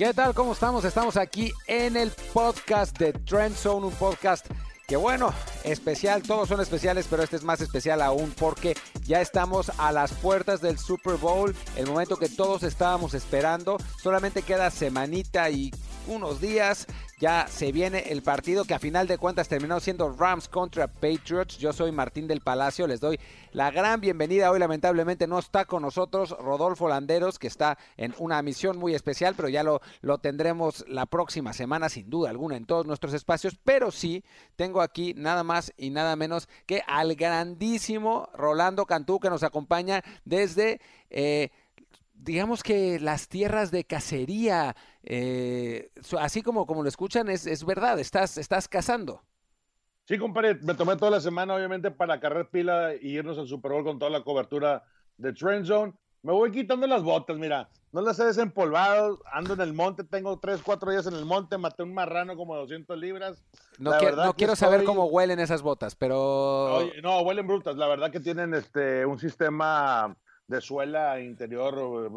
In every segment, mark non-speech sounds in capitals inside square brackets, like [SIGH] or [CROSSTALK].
¿Qué tal? ¿Cómo estamos? Estamos aquí en el podcast de Trend Zone, un podcast que bueno, especial, todos son especiales, pero este es más especial aún porque ya estamos a las puertas del Super Bowl, el momento que todos estábamos esperando, solamente queda semanita y unos días ya se viene el partido que a final de cuentas terminó siendo Rams contra Patriots. Yo soy Martín del Palacio, les doy la gran bienvenida. Hoy lamentablemente no está con nosotros Rodolfo Landeros, que está en una misión muy especial, pero ya lo, lo tendremos la próxima semana sin duda alguna en todos nuestros espacios. Pero sí, tengo aquí nada más y nada menos que al grandísimo Rolando Cantú que nos acompaña desde... Eh, digamos que las tierras de cacería, eh, así como, como lo escuchan, es, es verdad, estás, estás cazando. Sí, compadre, me tomé toda la semana, obviamente, para cargar pila y irnos al Super Bowl con toda la cobertura de Trend Zone. Me voy quitando las botas, mira, no las he desempolvado, ando en el monte, tengo tres, cuatro días en el monte, maté un marrano como 200 libras. No, no quiero saber cómo huelen esas botas, pero... no, huelen brutas, la verdad que tienen este, un sistema de suela interior.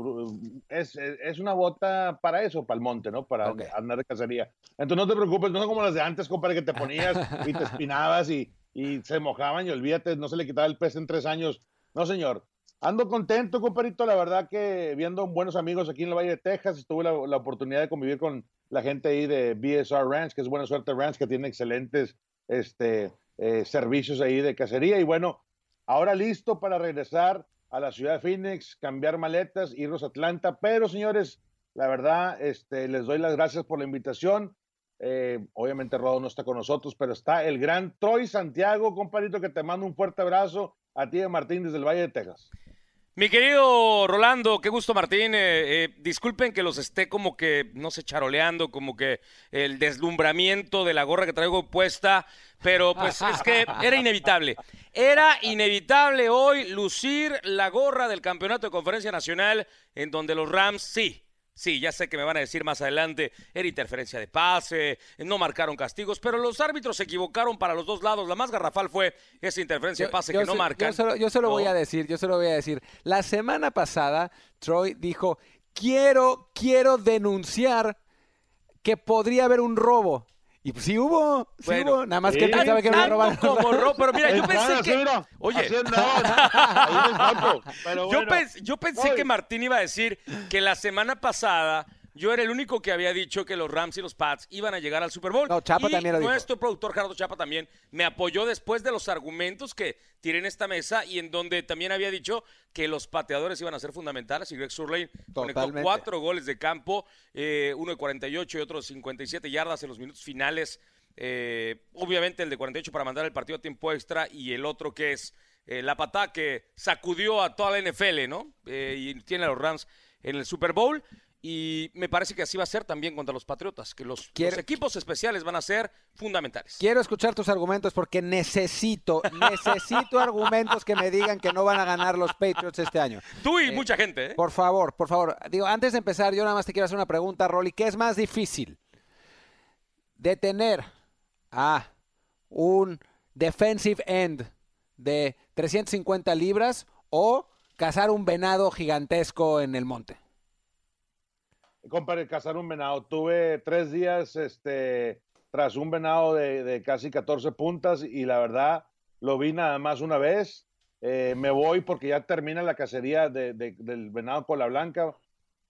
Es, es, una bota para eso, para el monte, ¿no? Para andar de cacería. Entonces no te preocupes, no son como las de antes, compadre, que te ponías y te [LAUGHS] espinabas y, y se mojaban y olvídate, no se le quitaba el pez en tres años. No, señor. Ando contento, compadrito. La verdad que viendo buenos amigos aquí en el Valle de Texas, tuve la, la, oportunidad de convivir con la gente ahí de BSR Ranch, que es Buena Suerte Ranch, que tiene excelentes este, eh, servicios ahí de cacería. Y bueno, ahora listo para regresar a la ciudad de Phoenix, cambiar maletas, irnos a Atlanta. Pero, señores, la verdad, este, les doy las gracias por la invitación. Eh, obviamente Rodo no está con nosotros, pero está el gran Troy Santiago, compadrito, que te mando un fuerte abrazo a ti de Martín desde el Valle de Texas. Mi querido Rolando, qué gusto Martín. Eh, eh, disculpen que los esté como que, no sé, charoleando, como que el deslumbramiento de la gorra que traigo puesta, pero pues es que era inevitable. Era inevitable hoy lucir la gorra del Campeonato de Conferencia Nacional en donde los Rams, sí, Sí, ya sé que me van a decir más adelante, era interferencia de pase, no marcaron castigos, pero los árbitros se equivocaron para los dos lados. La más garrafal fue esa interferencia de pase que no marcan. Yo se, lo, voy a decir, yo se lo voy a decir. La semana pasada, Troy dijo, quiero, quiero denunciar que podría haber un robo. Y pues sí hubo, sí hubo, nada más que él pensaba que me robaron. como robo, pero mira, [LAUGHS] yo pensé que... Oye, yo, yo pensé que Martín iba a decir que la semana pasada yo era el único que había dicho que los Rams y los Pats iban a llegar al Super Bowl. No, Chapa también lo dijo. Nuestro productor Gerardo Chapa también me apoyó después de los argumentos que tiré en esta mesa y en donde también había dicho que los pateadores iban a ser fundamentales. Y Greg Surlane conectó cuatro goles de campo, eh, uno de 48 y otro de 57 yardas en los minutos finales. Eh, obviamente el de 48 para mandar el partido a tiempo extra y el otro que es eh, la patada que sacudió a toda la NFL, ¿no? y tiene a los Rams en el Super Bowl. Y me parece que así va a ser también contra los Patriotas, que los, equipos especiales van a ser fundamentales. Quiero escuchar tus argumentos porque necesito, [LAUGHS] necesito argumentos que me digan que no van a ganar los Patriots este año. Tú y eh, mucha gente. ¿eh? Por favor, por favor. Digo, antes de empezar, yo nada más te quiero hacer una pregunta, Rolly. ¿Qué es más difícil? ¿Detener a un defensive end de 350 libras o cazar un venado gigantesco en el monte? Cazar un venado. Tuve tres días este, tras un venado de, casi 14 puntas y la verdad lo vi nada más una vez. Eh, me voy porque ya termina la cacería del venado la blanca.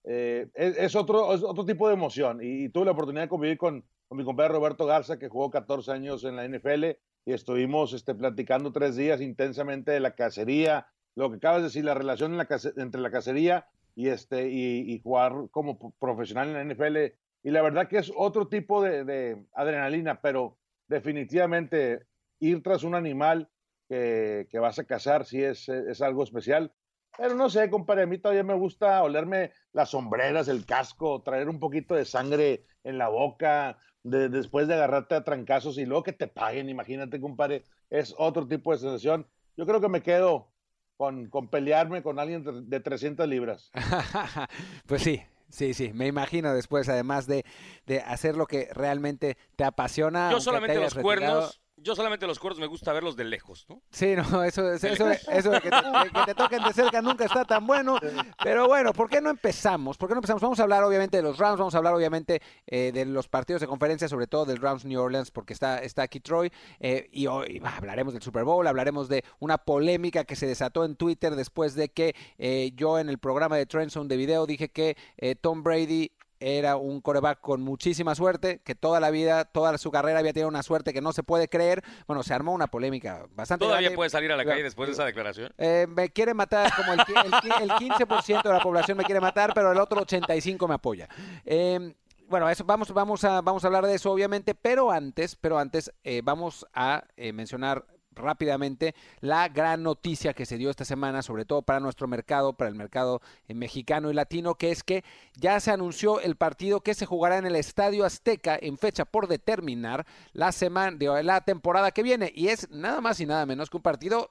Eh, es, otro, otro tipo de emoción y, tuve la oportunidad de convivir con, mi compadre Roberto Garza que jugó 14 años en la NFL y estuvimos este, platicando tres días intensamente de la cacería, lo que acabas de decir, la relación entre la cacería y, este, y, jugar como profesional en la NFL. Y la verdad que es otro tipo de, adrenalina, pero definitivamente ir tras un animal que, que vas a cazar sí es, es, algo especial. Pero no sé, compadre, a mí todavía me gusta olerme las sombreras, el casco, traer un poquito de sangre en la boca, de, después de agarrarte a trancazos y luego que te paguen, imagínate, compadre, es otro tipo de sensación. Yo creo que me quedo con, con pelearme con alguien de 300 libras. [LAUGHS] pues sí, Sí, sí, me imagino después, además de, de, hacer lo que realmente te apasiona. Yo solamente los cuernos, yo solamente los cuernos me gusta verlos de lejos, ¿no? Sí, no, eso, eso, eso, eso de que te, que te, toquen de cerca nunca está tan bueno. Pero bueno, ¿por qué no empezamos? ¿Por qué no empezamos? Vamos a hablar obviamente de los Rams, vamos a hablar obviamente eh, de los partidos de conferencia, sobre todo del Rams New Orleans, porque está, está aquí Troy. Eh, y hoy hablaremos del Super Bowl, hablaremos de una polémica que se desató en Twitter después de que eh, yo en el programa de Trendzone de video dije que Tom Brady era un coreback con muchísima suerte, que toda la vida, toda su carrera había tenido una suerte que no se puede creer. Bueno, se armó una polémica bastante ¿Todavía puede salir a la calle después de esa declaración? Eh, me quiere matar, como el, 15% de la población me quiere matar, pero el otro 85% me apoya. Eh, bueno, eso, vamos, vamos, a, vamos a hablar de eso, obviamente, pero antes, pero antes eh, vamos a mencionar rápidamente la gran noticia que se dio esta semana, sobre todo para nuestro mercado, para el mercado eh, mexicano y latino, que es que ya se anunció el partido que se jugará en el Estadio Azteca en fecha por determinar la semana de la temporada que viene y es nada más y nada menos que un partido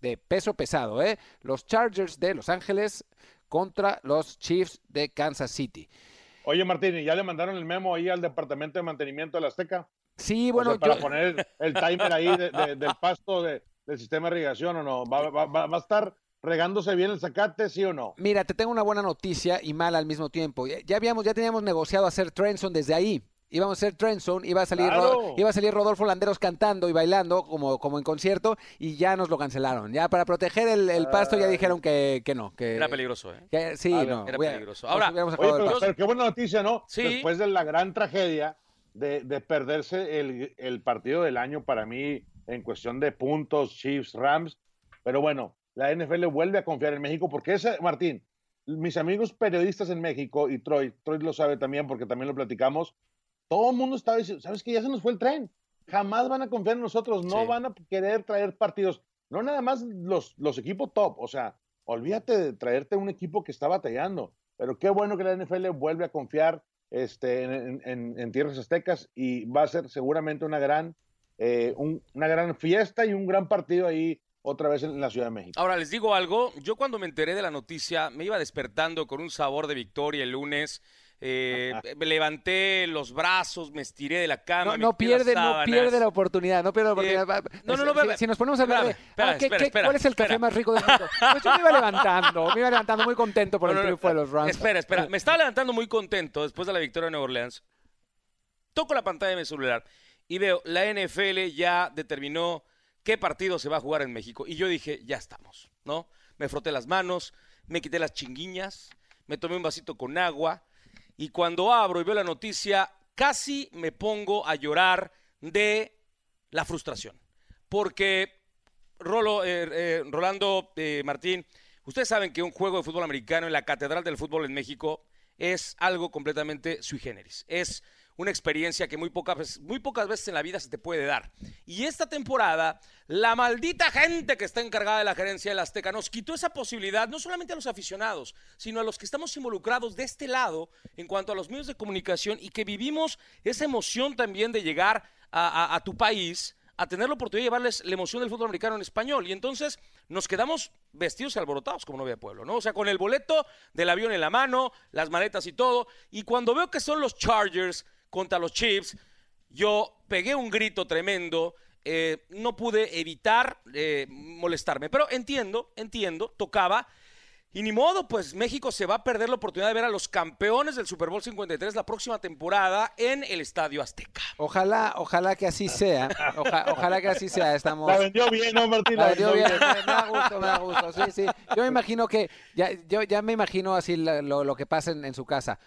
de peso pesado, ¿eh? Los Chargers de Los Ángeles contra los Chiefs de Kansas City. Oye, Martín, ¿ya le mandaron el memo ahí al Departamento de Mantenimiento de la Azteca? Sí, bueno, para poner el [LAUGHS] timer ahí del pasto del sistema de irrigación o no. ¿Va, a estar regándose bien el zacate, sí o no? Mira, te tengo una buena noticia y mala al mismo tiempo. Ya, habíamos, ya teníamos negociado hacer Trenson desde ahí. Íbamos a hacer Trenson, iba a salir iba a salir Rodolfo Landeros cantando y bailando como, como en concierto y ya nos lo cancelaron. Ya para proteger el, pasto ya dijeron que, que no. Que, era peligroso, ¿eh? sí, no. Era peligroso. Ahora, pero, qué buena noticia, ¿no? Sí. Después de la gran tragedia de, perderse el, partido del año para mí en cuestión de puntos, Chiefs, Rams. Pero bueno, la NFL vuelve a confiar en México porque ese, Martín, mis amigos periodistas en México y Troy, Troy lo sabe también porque también lo platicamos, todo el mundo estaba diciendo, ¿sabes que Ya se nos fue el tren. Jamás van a confiar en nosotros, no van a querer traer partidos, no nada más los, los equipos top, o sea, olvídate de traerte un equipo que está batallando, pero qué bueno que la NFL vuelve a confiar este, en, tierras aztecas y va a ser seguramente una gran, eh, una gran fiesta y un gran partido ahí otra vez en la Ciudad de México. Ahora les digo algo, yo cuando me enteré de la noticia me iba despertando con un sabor de victoria el lunes eh, [LAUGHS] me levanté los brazos, me estiré de la cama. No, pierde, no pierde la oportunidad, no pierde la eh, oportunidad. no, no, no, si, nos ponemos a hablar de ah, cuál es el café más rico del mundo, [LAUGHS] pues yo me iba levantando, me iba levantando muy contento por el triunfo de los Rams. Espera, espera, me estaba [LAUGHS] levantando muy contento después de la victoria de Nueva Orleans. Toco la pantalla de mi celular y veo la NFL ya determinó qué partido se va a jugar en México y yo dije, ya estamos, ¿no? Me froté las manos, me quité las chinguiñas, me tomé un vasito con agua y cuando abro y veo la noticia, casi me pongo a llorar de la frustración. Porque, Rolo, eh, eh, Rolando eh, Martín, ustedes saben que un juego de fútbol americano en la Catedral del Fútbol en México es algo completamente sui generis. Es una experiencia que muy pocas, muy pocas veces en la vida se te puede dar. Y esta temporada, la maldita gente que está encargada de la gerencia del Azteca nos quitó esa posibilidad, no solamente a los aficionados, sino a los que estamos involucrados de este lado en cuanto a los medios de comunicación y que vivimos esa emoción también de llegar a, tu país a tener la oportunidad de llevarles la emoción del fútbol americano en español. Y entonces nos quedamos vestidos y alborotados como novia de pueblo, ¿no? O sea, con el boleto del avión en la mano, las maletas y todo. Y cuando veo que son los Chargers contra los Chiefs, yo pegué un grito tremendo, eh, no pude evitar eh, molestarme, pero entiendo, entiendo, tocaba. Y ni modo, pues México se va a perder la oportunidad de ver a los campeones del Super Bowl 53 la próxima temporada en el Estadio Azteca. Ojalá, ojalá que así sea. ojalá que así sea. Estamos. La vendió bien, ¿no, Martín? La vendió bien. Me da gusto, me da gusto. Sí, sí. Yo me imagino que, ya, yo ya me imagino así lo, que pasa en su casa.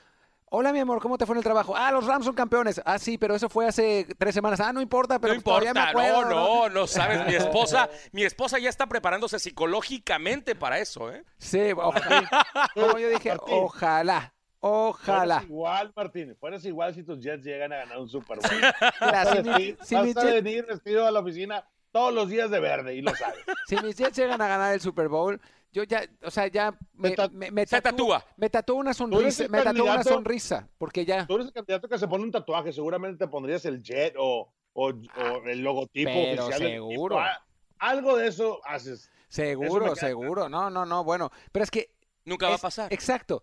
Hola, mi amor, ¿cómo te fue en el trabajo? Ah, los Rams son campeones. Ah, sí, pero eso fue hace tres semanas. Ah, no importa, pero no importa, me acuerdo, no, no, no, sabes, mi [LAUGHS] esposa, mi esposa ya está preparándose psicológicamente para eso, ¿eh? Sí, ojalá. Como yo dije, ojalá. Ojalá. Fueras igual, Martín. Fueras igual si tus Jets llegan a ganar un Super Bowl. vas, a venir, si vas a venir vestido a la oficina todos los días de verde y lo sabes. [LAUGHS] Si mis Jets llegan a ganar el Super Bowl, yo ya, o sea, ya me, me, tatúa. Me tatúa una sonrisa, me tatúa una sonrisa, porque ya. Tú eres el candidato que se pone un tatuaje, seguramente te pondrías el jet o, o, ah, el logotipo pero seguro. Algo de eso haces. Seguro, seguro. No, no, no, bueno, pero es que nunca va a pasar. Exacto.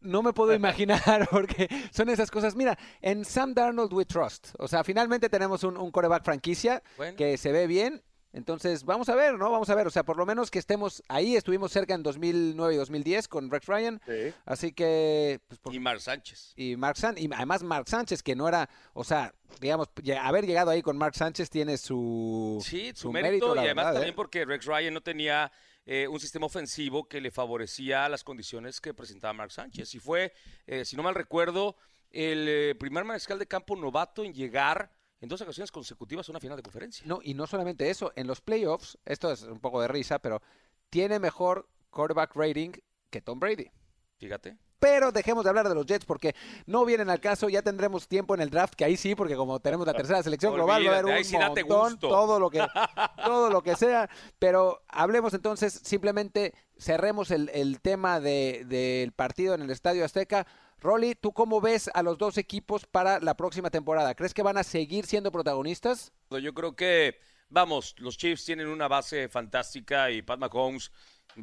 No me puedo imaginar [LAUGHS] porque son esas cosas. Mira, en Sam Darnold we trust. O sea, finalmente tenemos un, un coreback franquicia que se ve bien entonces, vamos a ver, ¿no? Vamos a ver, o sea, por lo menos que estemos ahí, estuvimos cerca en 2009 y 2010 con Rex Ryan. Sí. Así que... Pues, y Mark Sánchez. Y Mark Sánchez, y además Mark Sánchez, que no era, o sea, digamos, haber llegado ahí con Mark Sánchez tiene su... Sí, su, mérito, y además también ¿eh? porque Rex Ryan no tenía... Eh, un sistema ofensivo que le favorecía las condiciones que presentaba Mark Sánchez. Y fue, eh, si no mal recuerdo, el primer mariscal de campo novato en llegar en dos ocasiones consecutivas una final de conferencia. No, y no solamente eso, en los playoffs, esto es un poco de risa, pero tiene mejor quarterback rating que Tom Brady. Fíjate. Pero dejemos de hablar de los Jets porque no vienen al caso, ya tendremos tiempo en el draft, que ahí sí, porque como tenemos la tercera selección global, va a haber un montón, todo lo que [LAUGHS] todo lo que sea, pero hablemos entonces, simplemente cerremos el, el tema del de, partido en el Estadio Azteca. Rolly, ¿tú cómo ves a los dos equipos para la próxima temporada? ¿Crees que van a seguir siendo protagonistas? Yo creo que, vamos, los Chiefs tienen una base fantástica y Pat Mahomes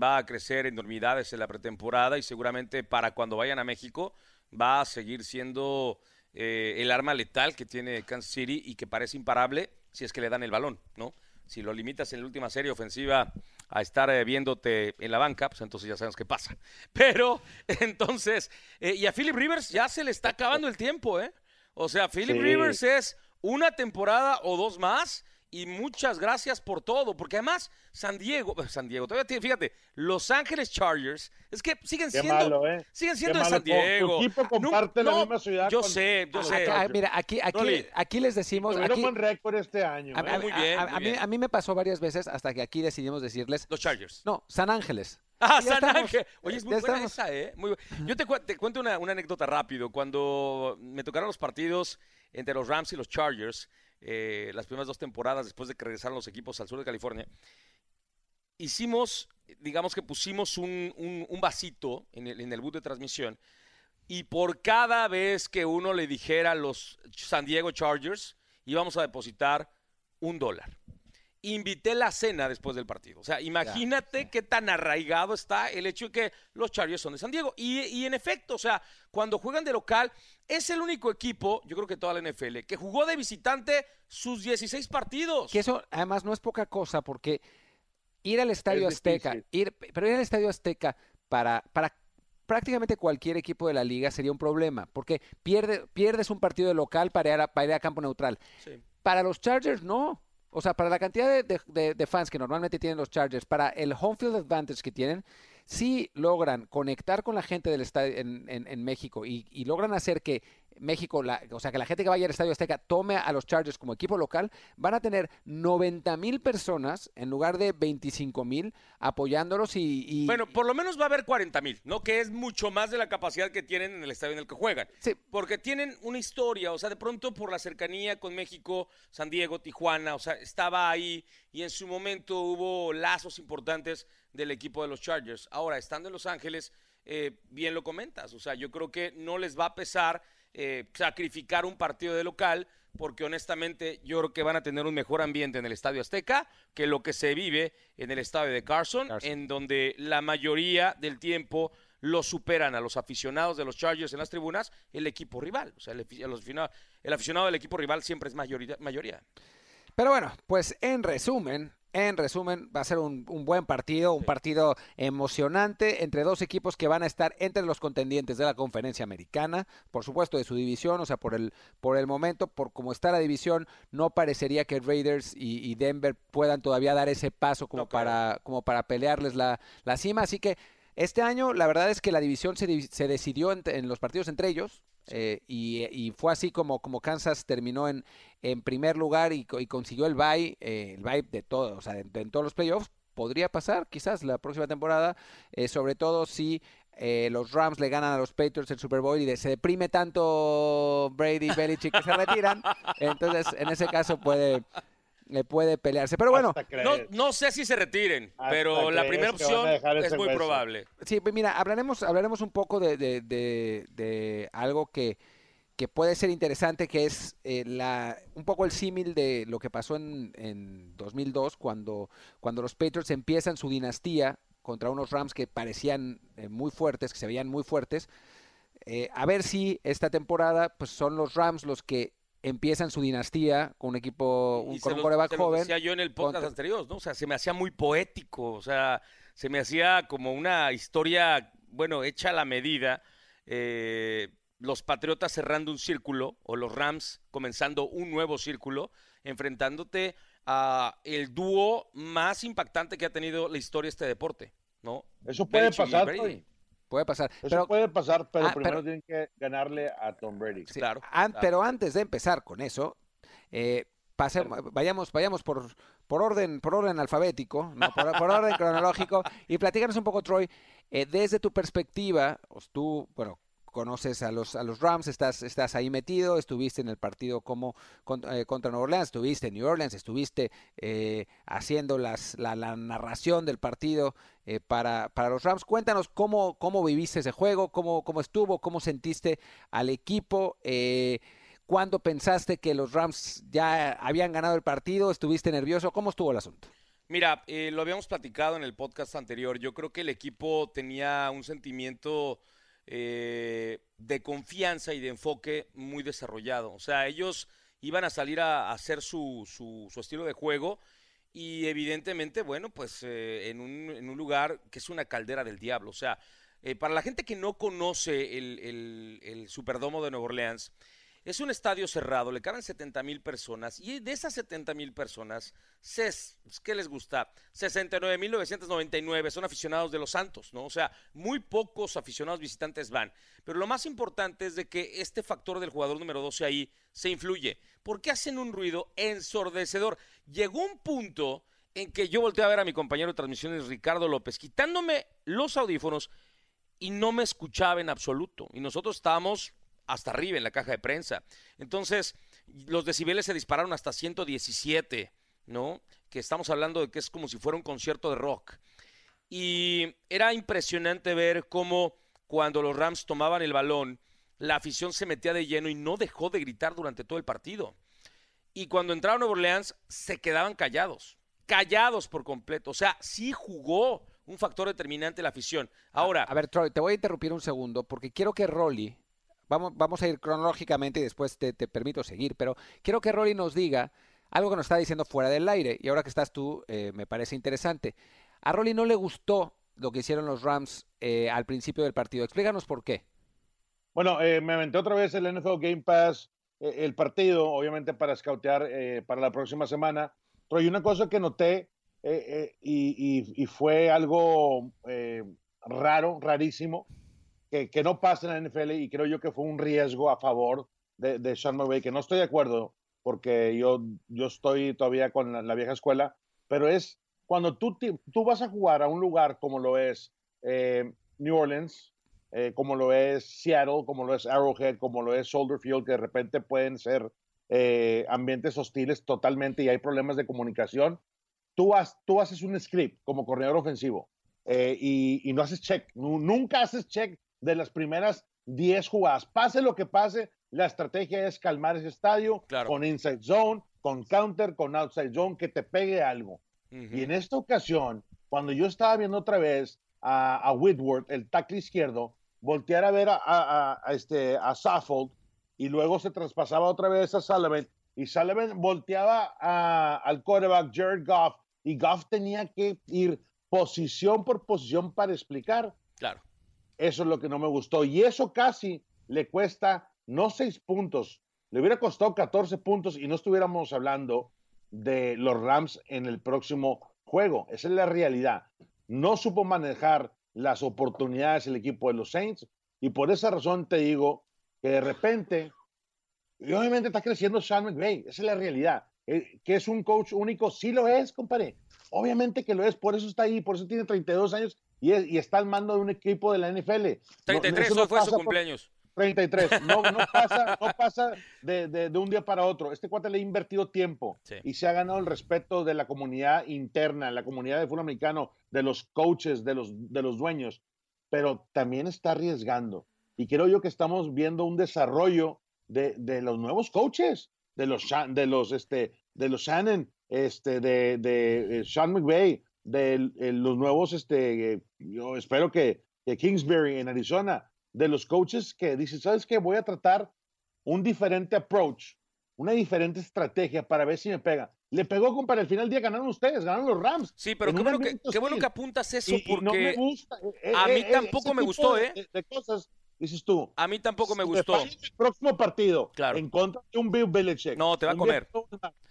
va a crecer enormidades en la pretemporada y seguramente para cuando vayan a México va a seguir siendo eh, el arma letal que tiene Kansas City y que parece imparable si es que le dan el balón, ¿no? Si lo limitas en la última serie ofensiva a estar eh, viéndote en la banca, pues entonces ya sabemos qué pasa. [LAUGHS] Pero entonces, eh, y a Philip Rivers ya se le está acabando el tiempo, ¿eh? O sea, Philip Rivers es una temporada o dos más y muchas gracias por todo, porque además San Diego, [LAUGHS] San Diego, todavía tiene, fíjate, Los Ángeles Chargers, es que siguen siendo, ¿eh? siguen siendo de San Diego. Tu equipo comparte la misma ciudad. Yo sé, yo sé. mira, aquí, aquí, aquí les decimos. Tuvieron buen récord este año. A, ¿eh? muy bien, a, Mí, a, mí, me pasó varias veces hasta que aquí decidimos decirles. Los Chargers. No, San Ángeles. Ah, San Ángeles. Oye, es muy buena esa, ¿eh? Muy... Yo te, te cuento una, una anécdota rápido. Cuando me tocaron los partidos entre los Rams y los Chargers, eh, las primeras dos temporadas después de que regresaron los equipos al sur de California, hicimos, digamos que pusimos un, vasito en el, en el boot de transmisión y por cada vez que uno le dijera a los San Diego Chargers, íbamos a depositar un dólar invité la cena después del partido. O sea, imagínate qué tan arraigado está el hecho de que los Chargers son de San Diego. Y, en efecto, o sea, cuando juegan de local, es el único equipo, yo creo que toda la NFL, que jugó de visitante sus 16 partidos. Que eso además no es poca cosa, porque ir al Estadio Azteca, ir, pero ir al Estadio Azteca para, para prácticamente cualquier equipo de la liga sería un problema, porque pierde, pierdes un partido de local para ir a, para ir a campo neutral. Para los Chargers no. O sea, para la cantidad de, fans que normalmente tienen los Chargers, para el home field advantage que tienen, si logran conectar con la gente del estadio en, México y, logran hacer que México, o sea, que la gente que vaya al Estadio Azteca tome a los Chargers como equipo local, van a tener 90 mil personas en lugar de 25 mil apoyándolos y, Bueno, por lo menos va a haber 40 mil, ¿no? Que es mucho más de la capacidad que tienen en el estadio en el que juegan. Sí. Porque tienen una historia, o sea, de pronto por la cercanía con México, San Diego, Tijuana, o sea, estaba ahí y en su momento hubo lazos importantes del equipo de los Chargers. Ahora, estando en Los Ángeles, eh, bien lo comentas, o sea, yo creo que no les va a pesar eh, sacrificar un partido de local, porque honestamente yo creo que van a tener un mejor ambiente en el Estadio Azteca que lo que se vive en el Estadio de Carson, en donde la mayoría del tiempo lo superan a los aficionados de los Chargers en las tribunas el equipo rival. O sea, el, el aficionado del equipo rival siempre es mayoría. Pero bueno, pues en resumen, en resumen, va a ser un, buen partido, un partido emocionante entre dos equipos que van a estar entre los contendientes de la conferencia americana, por supuesto de su división, o sea, por el, por el momento, por cómo está la división, no parecería que Raiders y, Denver puedan todavía dar ese paso como, para, como para pelearles la, la cima. Así que este año, la verdad es que la división se, se decidió en, los partidos entre ellos. Eh, y, fue así como, como Kansas terminó en, en primer lugar y, consiguió el bye, eh, el bye de todo, o sea, en, todos los playoffs. Podría pasar quizás la próxima temporada, eh, sobre todo si los Rams le ganan a los Patriots el Super Bowl y se deprime tanto Brady y Belichick que se retiran. [LAUGHS] Entonces, en ese caso puede, le puede pelearse. Pero bueno, no, sé si se retiren, pero la primera opción es muy probable. Sí, pues mira, hablaremos, hablaremos un poco de, de, algo que, que, puede ser interesante, que es eh, la, un poco el símil de lo que pasó en, en 2002, cuando, cuando los Patriots empiezan su dinastía contra unos Rams que parecían eh, muy fuertes, que se veían muy fuertes. eh, a ver si esta temporada pues son los Rams los que empiezan su dinastía con un equipo, un, con un coreback joven. decía yo en el podcast anterior, ¿no? O sea, se me hacía muy poético, o sea, se me hacía como una historia, bueno, hecha a la medida. Eh, los Patriotas cerrando un círculo o los Rams comenzando un nuevo círculo, enfrentándote a el dúo más impactante que ha tenido la historia de este deporte, ¿no? Eso puede pasar, Puede pasar. Eso puede pasar, pero ah, primero tienen que ganarle a Tom Brady. claro, Pero antes de empezar con eso, eh, vayamos, vayamos por, por, orden, por orden alfabético, por, orden cronológico, y platícanos un poco, Troy, eh, desde tu perspectiva, tú, bueno, conoces a los, a los Rams, estás, estás ahí metido, estuviste en el partido como eh, contra, Nueva Orleans, estuviste en New Orleans, estuviste eh, haciendo las, la, narración del partido eh, para, para, los Rams. Cuéntanos cómo, cómo viviste ese juego, cómo, cómo estuvo, cómo sentiste al equipo. ¿Cuándo pensaste que los Rams ya habían ganado el partido? ¿Estuviste nervioso? ¿Cómo estuvo el asunto? Mira, lo habíamos platicado en el podcast anterior. Yo creo que el equipo tenía un sentimiento eh, de confianza y de enfoque muy desarrollado. O sea, ellos iban a salir a, hacer su, su, estilo de juego y evidentemente, bueno, pues eh, en, un, en, un, lugar que es una caldera del diablo. O sea, eh, para la gente que no conoce el, el, el Superdomo de Nueva Orleans, es un estadio cerrado, le caben 70 mil personas y de esas 70 mil personas, ¿qué les gusta? 69 mil 999 son aficionados de los Santos, ¿no? O sea, muy pocos aficionados visitantes van. Pero lo más importante es de que este factor del jugador número 12 ahí se influye, porque hacen un ruido ensordecedor. Llegó un punto en que yo volteé a ver a mi compañero de transmisiones, Ricardo López, quitándome los audífonos y no me escuchaba en absoluto. Y nosotros estábamos hasta arriba en la caja de prensa. Entonces, los decibeles se dispararon hasta 117, ¿no? Que estamos hablando de que es como si fuera un concierto de rock. Y era impresionante ver cómo cuando los Rams tomaban el balón, la afición se metía de lleno y no dejó de gritar durante todo el partido. Y cuando entraron a Nueva Orleans, se quedaban callados, callados por completo. O sea, sí jugó un factor determinante la afición. Ahora. A, ver, Troy, te voy a interrumpir un segundo porque quiero que Rolly vamos, vamos a ir cronológicamente y después te, permito seguir, pero quiero que Rolly nos diga algo que nos está diciendo fuera del aire y ahora que estás tú eh, me parece interesante. A Rolly no le gustó lo que hicieron los Rams eh, al principio del partido. Explícanos por qué. Bueno, eh, me aventé otra vez el NFL Game Pass, el partido, obviamente para scoutear para la próxima semana. Pero hay una cosa que noté y, fue algo raro, rarísimo que, no pasa en la NFL y creo yo que fue un riesgo a favor de, de Sean McVay, que no estoy de acuerdo porque yo, yo estoy todavía con la, vieja escuela, pero es cuando tú, tú vas a jugar a un lugar como lo es eh, New Orleans, eh, como lo es Seattle, como lo es Arrowhead, como lo es Soldier Field, que de repente pueden ser eh, ambientes hostiles totalmente y hay problemas de comunicación, tú, tú haces un script como corredor ofensivo y, y, no haces check, nunca haces check de las primeras 10 jugadas. Pase lo que pase, la estrategia es calmar ese estadio con inside zone, con counter, con outside zone, que te pegue algo. Y en esta ocasión, cuando yo estaba viendo otra vez a, Whitworth, el tackle izquierdo, voltear a ver a, este, a Saffold y luego se traspasaba otra vez a Sullivan y Sullivan volteaba al quarterback Jared Goff y Goff tenía que ir posición por posición para explicar. Claro. Eso es lo que no me gustó. Y eso casi le cuesta no seis puntos, le hubiera costado 14 puntos y no estuviéramos hablando de los Rams en el próximo juego. Esa es la realidad. No supo manejar las oportunidades el equipo de los Saints y por esa razón te digo que de repente, y obviamente está creciendo Sean McVay, esa es la realidad. Eh, que es un coach único, sí lo es, compadre. Obviamente que lo es, por eso está ahí, por eso tiene 32 años y, está al mando de un equipo de la NFL. 33 no, fue su cumpleaños. 33. No, [LAUGHS] pasa, no pasa de, un día para otro. Este cuate le ha invertido tiempo y se ha ganado el respeto de la comunidad interna, la comunidad de fútbol americano, de los coaches, de los, de los dueños, pero también está arriesgando. Y creo yo que estamos viendo un desarrollo de, los nuevos coaches, de los, de los, este, de los Shannon, este, de, de eh, Sean McVay, de los nuevos, este, yo espero que, Kingsbury en Arizona, de los coaches que dicen, ¿sabes qué? Voy a tratar un diferente approach, una diferente estrategia para ver si me pega. Le pegó, para el final del día ganaron ustedes, ganaron los Rams. Sí, pero qué bueno, que, qué bueno, que, apuntas eso porque a mí tampoco me gustó, ¿eh? De, cosas, dices tú. A mí tampoco me gustó. El próximo partido claro. en contra de un Bill Belichick. No, te va a comer.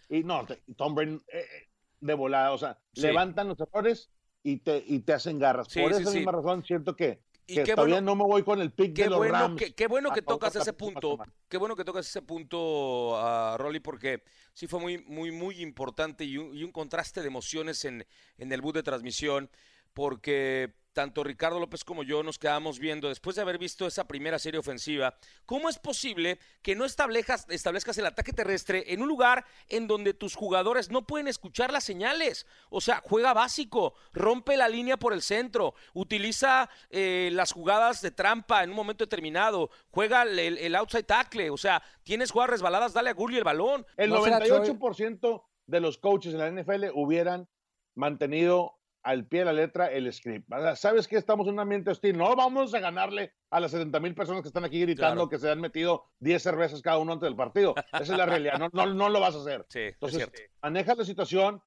Y no, Tom Brady eh, eh, de volada, o sea, levantan los errores y te, y te hacen garras. Por esa misma razón siento que y que todavía no me voy con el pick de los bueno, Rams. Qué, bueno que tocas ese punto. Qué bueno que tocas ese punto, a Rolly, porque sí fue muy, muy, muy importante y un, y un contraste de emociones en, en el boot de transmisión, porque tanto Ricardo López como yo nos quedamos viendo, después de haber visto esa primera serie ofensiva, ¿cómo es posible que no establezcas, establezcas el ataque terrestre en un lugar en donde tus jugadores no pueden escuchar las señales? O sea, juega básico, rompe la línea por el centro, utiliza eh, las jugadas de trampa en un momento determinado, juega el, outside tackle, o sea, tienes jugadas resbaladas, dale a Gurley el balón. El 98% de los coaches en la NFL hubieran mantenido al pie de la letra el script. ¿Sabes que estamos en un ambiente hostil? No vamos a ganarle a las 70 mil personas que están aquí gritando que se han metido 10 cervezas cada uno antes del partido. Esa es la realidad. No, no, no lo vas a hacer. Sí, Entonces, maneja la situación,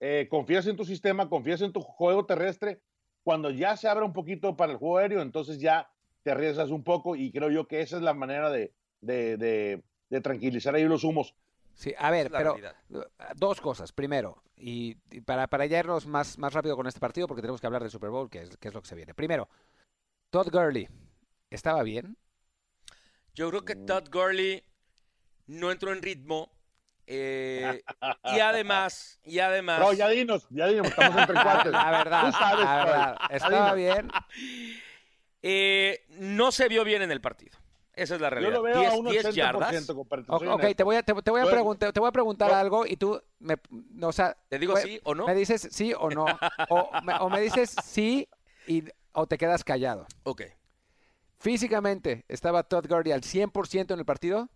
eh, confías en tu sistema, confías en tu juego terrestre. Cuando ya se abra un poquito para el juego aéreo, entonces ya te arriesgas un poco y creo yo que esa es la manera de, de, de, de tranquilizar ahí los humos. Sí, a ver, pero dos cosas. Primero, y, para, para ya irnos más, más rápido con este partido, porque tenemos que hablar del Super Bowl, que es, que es lo que se viene. Primero, Todd Gurley, ¿estaba bien? Yo creo que Todd Gurley no entró en ritmo. Eh, y además, y además. No, ya dinos, ya dinos, estamos entre [LAUGHS] cuates. La verdad, la verdad, estaba bien. Eh, no se vio bien en el partido. Esa es la realidad. Yo lo veo 10, a un 10 yardas. Ok, te voy a, te, voy a preguntar, te voy a preguntar algo y tú, me, o sea, ¿te digo sí o no? Me dices sí o no. o, me, o, me, dices sí y, o te quedas callado. Ok. Físicamente, ¿estaba Todd Gurley al 100% en el partido?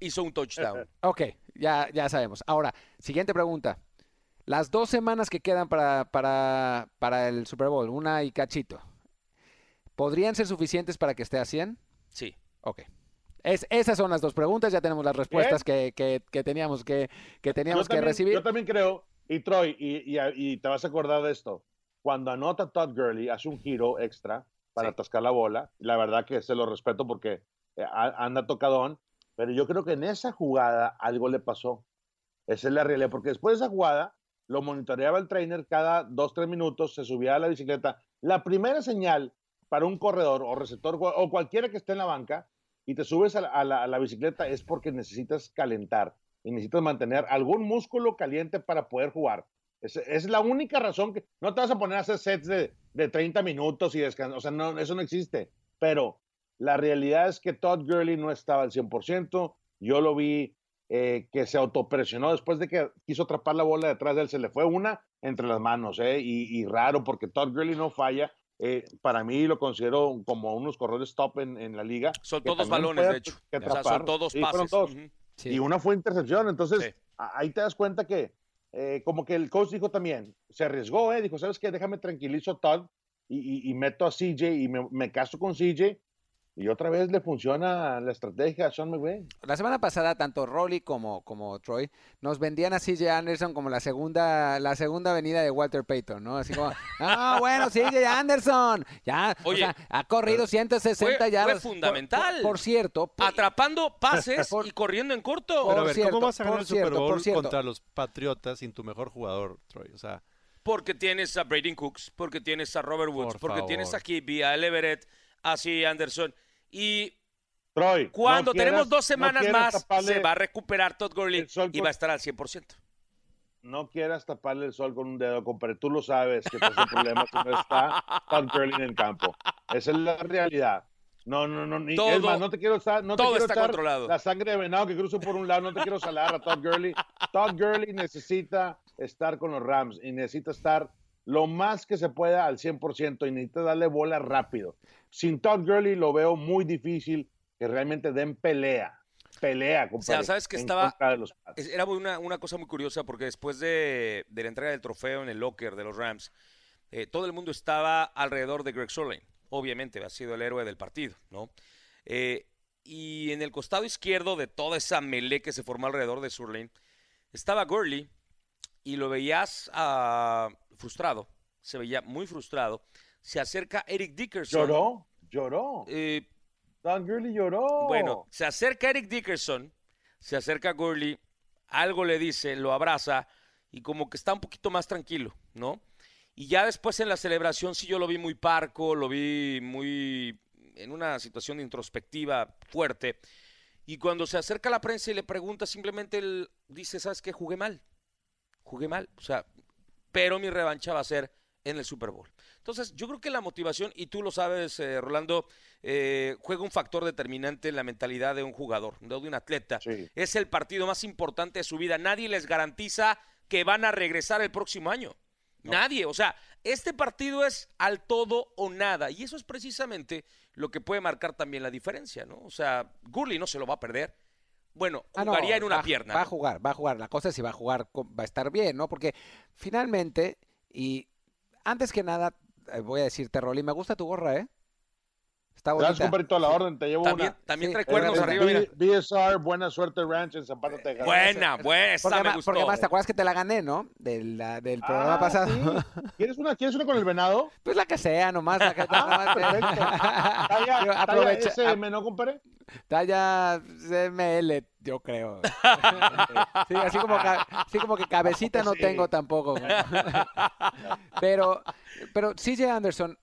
Hizo un touchdown. [LAUGHS] ok, ya, ya sabemos. Ahora, siguiente pregunta. Las dos semanas que quedan para, para, para el Super Bowl, una y cachito. ¿Podrían ser suficientes para que esté a 100? Sí. Ok. Es, esas son las dos preguntas, ya tenemos las respuestas que, que, teníamos que, que, teníamos que recibir. Yo también creo, y Troy, y, y, te vas a acordar de esto, cuando anota Todd Gurley, hace un giro extra para atascar la bola, la verdad que se lo respeto porque eh, anda tocadón, pero yo creo que en esa jugada algo le pasó. Esa es la realidad, porque después de esa jugada lo monitoreaba el trainer cada dos, tres minutos, se subía a la bicicleta. La primera señal para un corredor o receptor o cualquiera que esté en la banca y te subes a la, bicicleta es porque necesitas calentar y necesitas mantener algún músculo caliente para poder jugar. Es, la única razón que no te vas a poner a hacer sets de, de 30 minutos y descansar. O sea, eso no existe. Pero la realidad es que Todd Gurley no estaba al 100%. Yo lo vi eh, que se autopresionó después de que quiso atrapar la bola detrás de él. Se le fue una entre las manos, ¿eh? y, y, raro porque Todd Gurley no falla. Eh, para mí lo considero como unos corredores top en, en la liga. Son todos balones, de hecho. son todos pases. Y una fue intercepción. Entonces, ahí te das cuenta que, eh, como que el coach dijo también, se arriesgó, ¿eh? dijo, ¿sabes qué? Déjame tranquilizo Todd y, y, meto a CJ y me, me caso con CJ y otra vez le funciona la estrategia a Sean McVay. La semana pasada, tanto Rolly como, como Troy nos vendían a CJ Anderson como la segunda, la segunda venida de Walter Payton, ¿no? Así como, [LAUGHS] ah, bueno, CJ Anderson, ya, Oye, ha corrido 160 ya. Fue fundamental. Por, cierto. Atrapando pases [LAUGHS] y corriendo en corto. Pero a ver, ¿cómo vas a ganar el Super Bowl contra los Patriotas sin tu mejor jugador, Troy? O sea... Porque tienes a Brady Cooks, porque tienes a Robert Woods, porque tienes a Kibby, a Everett, a C. Anderson. Y cuando tenemos dos semanas más, se va a recuperar Todd Gurley y va a estar al 100%. No quieras taparle el sol con un dedo, compadre. Tú lo sabes que ese problema si no está Todd Gurley en el campo. Esa es la realidad. No, no, no. Ni, es más, no te quiero estar. No te quiero estar controlado. La sangre de venado que cruzo por un lado. No te quiero salar a Todd Gurley. Todd Gurley necesita estar con los Rams y necesita estar lo más que se pueda al 100% y necesita darle bola rápido. Sin Todd Gurley lo veo muy difícil que realmente den pelea. Pelea, compadre. O sea, sabes que estaba. Era una, una, cosa muy curiosa porque después de, de, la entrega del trofeo en el locker de los Rams, eh, todo el mundo estaba alrededor de Greg Solane. obviamente ha sido el héroe del partido, ¿no? Eh, y en el costado izquierdo de toda esa melee que se formó alrededor de Surlane, estaba Gurley y lo veías ah, frustrado, se veía muy frustrado. Se acerca Eric Dickerson. Lloró, lloró. Eh, Don Gurley lloró. Bueno, se acerca Eric Dickerson, se acerca Gurley, algo le dice, lo abraza y como que está un poquito más tranquilo, ¿no? Y ya después en la celebración sí yo lo vi muy parco, lo vi muy en una situación introspectiva fuerte. Y cuando se acerca a la prensa y le pregunta, simplemente él dice, ¿sabes qué? Jugué mal. Jugué mal. O sea, pero mi revancha va a ser en el Super Bowl. Entonces, yo creo que la motivación, y tú lo sabes, eh, Rolando, eh, juega un factor determinante en la mentalidad de un jugador, de un atleta. Es el partido más importante de su vida. Nadie les garantiza que van a regresar el próximo año. Nadie. O sea, este partido es al todo o nada. Y eso es precisamente lo que puede marcar también la diferencia, ¿no? O sea, Gurley no se lo va a perder. Bueno, ah, jugaría en una pierna. Va a jugar, va a jugar. La cosa es si va a jugar, va a estar bien, ¿no? Porque finalmente, y antes que nada, eh, voy a decirte, Rolly, me gusta tu gorra, ¿eh? Está bonita. Gracias, a la orden, te llevo también, una. También trae cuernos arriba, mira. BSR, Buena Suerte Ranch en Zapata, Texas. Buena, buena, esa porque, me gustó. Porque además, ¿te acuerdas que te la gané, no? Del, del programa ah, pasado. ¿sí? ¿Quieres, una, ¿Quieres una con el venado? [LAUGHS] Pues la que sea, nomás. La que, ah, perfecto. ¿Talla, aprovecha, talla SM, no, compadre? Talla ML, yo creo. [LAUGHS] sí, así como, así como que cabecita no sí. tengo tampoco. [LAUGHS] pero, pero CJ Anderson,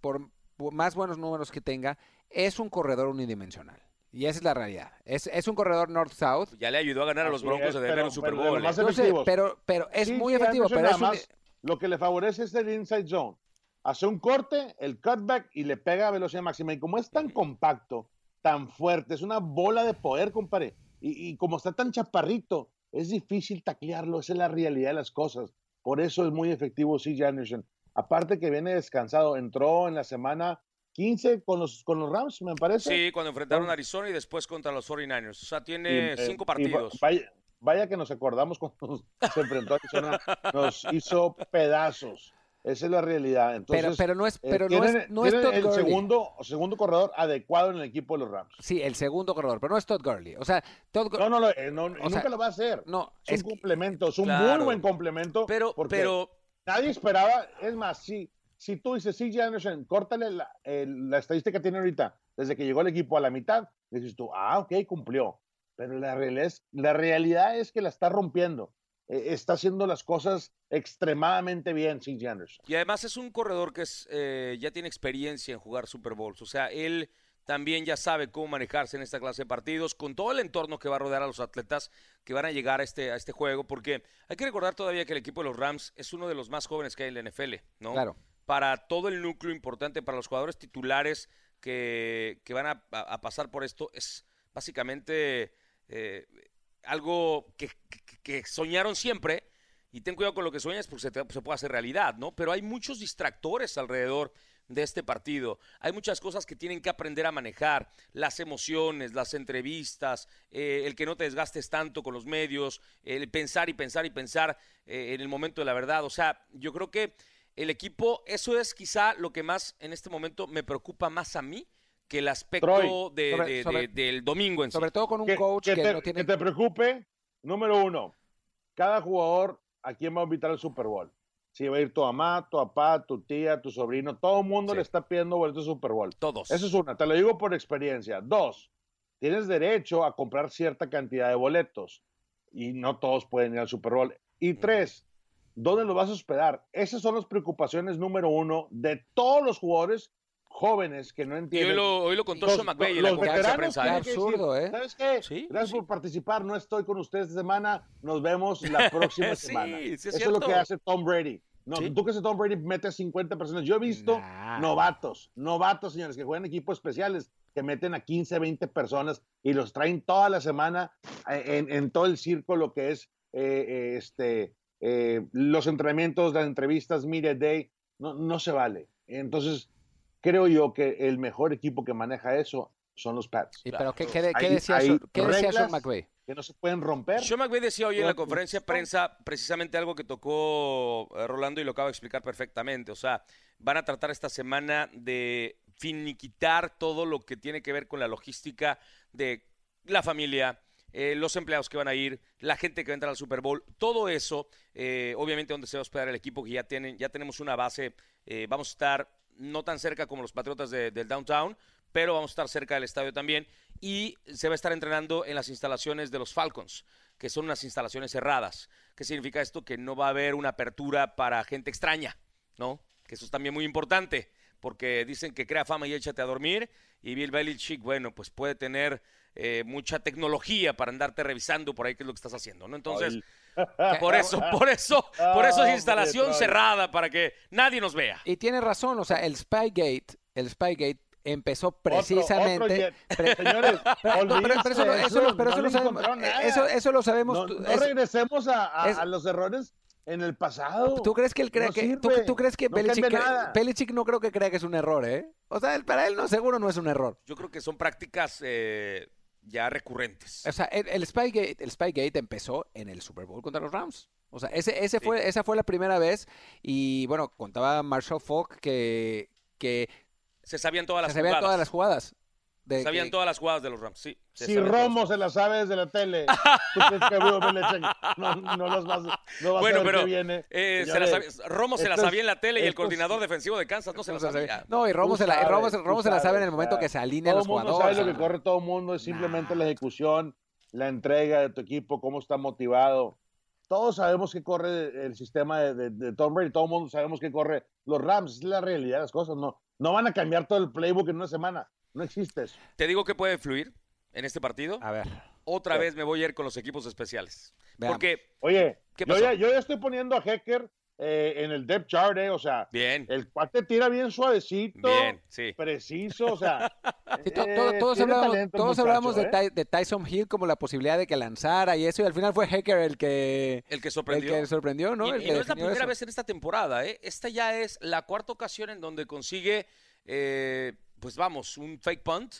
por más buenos números que tenga, es un corredor unidimensional. Y esa es la realidad. Es, es un corredor north-south. Ya le ayudó a ganar a los Broncos de Denver un Super Bowl. Pero, pero, pero, es muy efectivo. Pero es más, Lo que le favorece es el inside zone. Hace un corte, el cutback y le pega a velocidad máxima. Y como es tan compacto, tan fuerte, es una bola de poder, compadre. Y, y como está tan chaparrito, es difícil taclearlo. Esa es la realidad de las cosas. Por eso es muy efectivo C.J. Anderson. Aparte que viene descansado, entró en la semana 15 con los, con los Rams, me parece. Sí, cuando enfrentaron a Arizona y después contra los 49ers. O sea, tiene eh, cinco partidos. Vaya, vaya, que nos acordamos cuando [LAUGHS] se enfrentó a Arizona, nos hizo pedazos. Esa es la realidad. Entonces, pero, pero no es, eh, pero no es, no es Todd el segundo, segundo corredor adecuado en el equipo de los Rams. Sí, el segundo corredor, pero no es Todd Gurley. O sea, Todd No, no, no, eh, no nunca lo va a hacer. No, es, un complemento, es un muy buen complemento. Pero, pero Nadie esperaba, es más, si, si tú dices, sí, Anderson, córtale la, la, estadística que tiene ahorita, desde que llegó el equipo a la mitad, dices tú, ah, ok, cumplió. Pero la realidad es, la realidad es que la está rompiendo. E, está haciendo las cosas extremadamente bien, C.J. Anderson. Y además es un corredor que es, eh, ya tiene experiencia en jugar Super Bowls. O sea, él también ya sabe cómo manejarse en esta clase de partidos, con todo el entorno que va a rodear a los atletas que van a llegar a este, a este juego, porque hay que recordar todavía que el equipo de los Rams es uno de los más jóvenes que hay en la NFL, ¿no? Claro. Para todo el núcleo importante, para los jugadores titulares que, que van a, pasar por esto, es básicamente eh, algo que, que, soñaron siempre. Y ten cuidado con lo que sueñas porque se, se puede hacer realidad, ¿no? Pero hay muchos distractores alrededor de este partido. Hay muchas cosas que tienen que aprender a manejar, las emociones, las entrevistas, eh, el que no te desgastes tanto con los medios, el pensar y pensar y pensar eh, en el momento de la verdad. O sea, yo creo que el equipo, eso es quizá lo que más en este momento me preocupa más a mí que el aspecto del domingo en sí. Sobre todo con un coach que, te, no tiene... Que te preocupe, número uno, cada jugador a quién va a invitar al Super Bowl si va a ir tu mamá, tu papá, tu tía, tu sobrino, todo el mundo le está pidiendo boletos de Super Bowl. Todos. Eso es una, te lo digo por experiencia. Dos, tienes derecho a comprar cierta cantidad de boletos y no todos pueden ir al Super Bowl. Y tres, ¿dónde lo vas a hospedar? Esas son las preocupaciones número uno de todos los jugadores jóvenes que no entienden. Y hoy lo, hoy lo contó Sean McVay en la conferencia de prensa. Qué absurdo, ¿eh? ¿Sabes qué? ¿Sí? Gracias por participar. No estoy con ustedes esta semana. Nos vemos la [LAUGHS] próxima sí, semana. Sí es Eso cierto. es lo que hace Tom Brady. No, tú que se Tom Brady mete a 50 personas. Yo he visto Nah. novatos, novatos, señores, que juegan equipos especiales, que meten a 15, 20 personas y los traen toda la semana eh, en, en todo el circo, lo que es eh, eh, este, eh, los entrenamientos, las entrevistas, Media Day. No, no se vale. Entonces, creo yo que el mejor equipo que maneja eso son los Pats. ¿Y pero qué, qué, qué Hay- decía, hay Sean- qué decía Sean reglas McVay? que no se pueden romper. Sean McVay decía hoy en la conferencia de prensa precisamente algo que tocó eh, Rolando y lo acaba de explicar perfectamente. O sea, van a tratar esta semana de finiquitar todo lo que tiene que ver con la logística de la familia, eh, los empleados que van a ir, la gente que va a entrar al Super Bowl, todo eso, eh, obviamente donde se va a hospedar el equipo que ya tienen, ya tenemos una base, vamos a estar no tan cerca como los Patriotas del downtown, pero vamos a estar cerca del estadio también y se va a estar entrenando en las instalaciones de los Falcons, que son unas instalaciones cerradas. ¿Qué significa esto? Que no va a haber una apertura para gente extraña, ¿no? Que eso es también muy importante, porque dicen que crea fama y échate a dormir, y Bill Belichick, bueno, pues puede tener eh, mucha tecnología para andarte revisando por ahí qué es lo que estás haciendo, ¿no? Entonces, por eso, [LAUGHS] por eso, por eso es instalación cerrada, para que nadie nos vea. Y tiene razón, o sea, el Spygate, el Spygate empezó precisamente. señores, pero, eso, lo sabemos. Eso, lo sabemos. No, regresemos a, los errores en el pasado. ¿Tú crees que él cree que tú, crees que Belichick, no creo que crea que es un error, eh? O sea, para él no seguro no es un error. Yo creo que son prácticas eh, ya recurrentes. O sea, el, Spygate, el Spygate empezó en el Super Bowl contra los Rams. O sea, ese, ese fue, esa fue la primera vez y bueno, contaba Marshall Falk que, que se sabían todas las se jugadas. Sabían todas las jugadas. De sabían todas las jugadas de los Rams, sí. Si Romo se las sabe desde la tele, [LAUGHS] no, no las vas, no vas bueno, a ver pero, viene. Eh, se sabía, Romo se la sabía en la tele y el coordinador defensivo de Kansas no se la sabía. No, y Romo, se la, Romo, Romo se la sabe en el momento que se alinea los jugadores. Todo el mundo sabe lo que corre todo el mundo, es simplemente la ejecución, la entrega de tu equipo, cómo está motivado. Todos sabemos que corre el sistema de, de, Tom Brady, todo el mundo sabemos que corre los Rams, es la realidad de las cosas, no, no van a cambiar todo el playbook en una semana. No existe eso. Te digo que puede fluir en este partido. A ver. Otra vez me voy a ir con los equipos especiales. Porque. Oye, Yo, ya, yo ya estoy poniendo a Hecker eh, en el depth chart, eh, o sea, bien. el cuate tira bien suavecito, bien, sí. preciso, o sea. [LAUGHS] Eh, todos hablamos, de, Tyson Hill como la posibilidad de que lanzara y eso, y al final fue Hecker el que. El que sorprendió. El que sorprendió, ¿no? Y, no es la primera vez en esta temporada, ¿eh? Esta ya es la cuarta ocasión en donde consigue, pues vamos, un fake punt.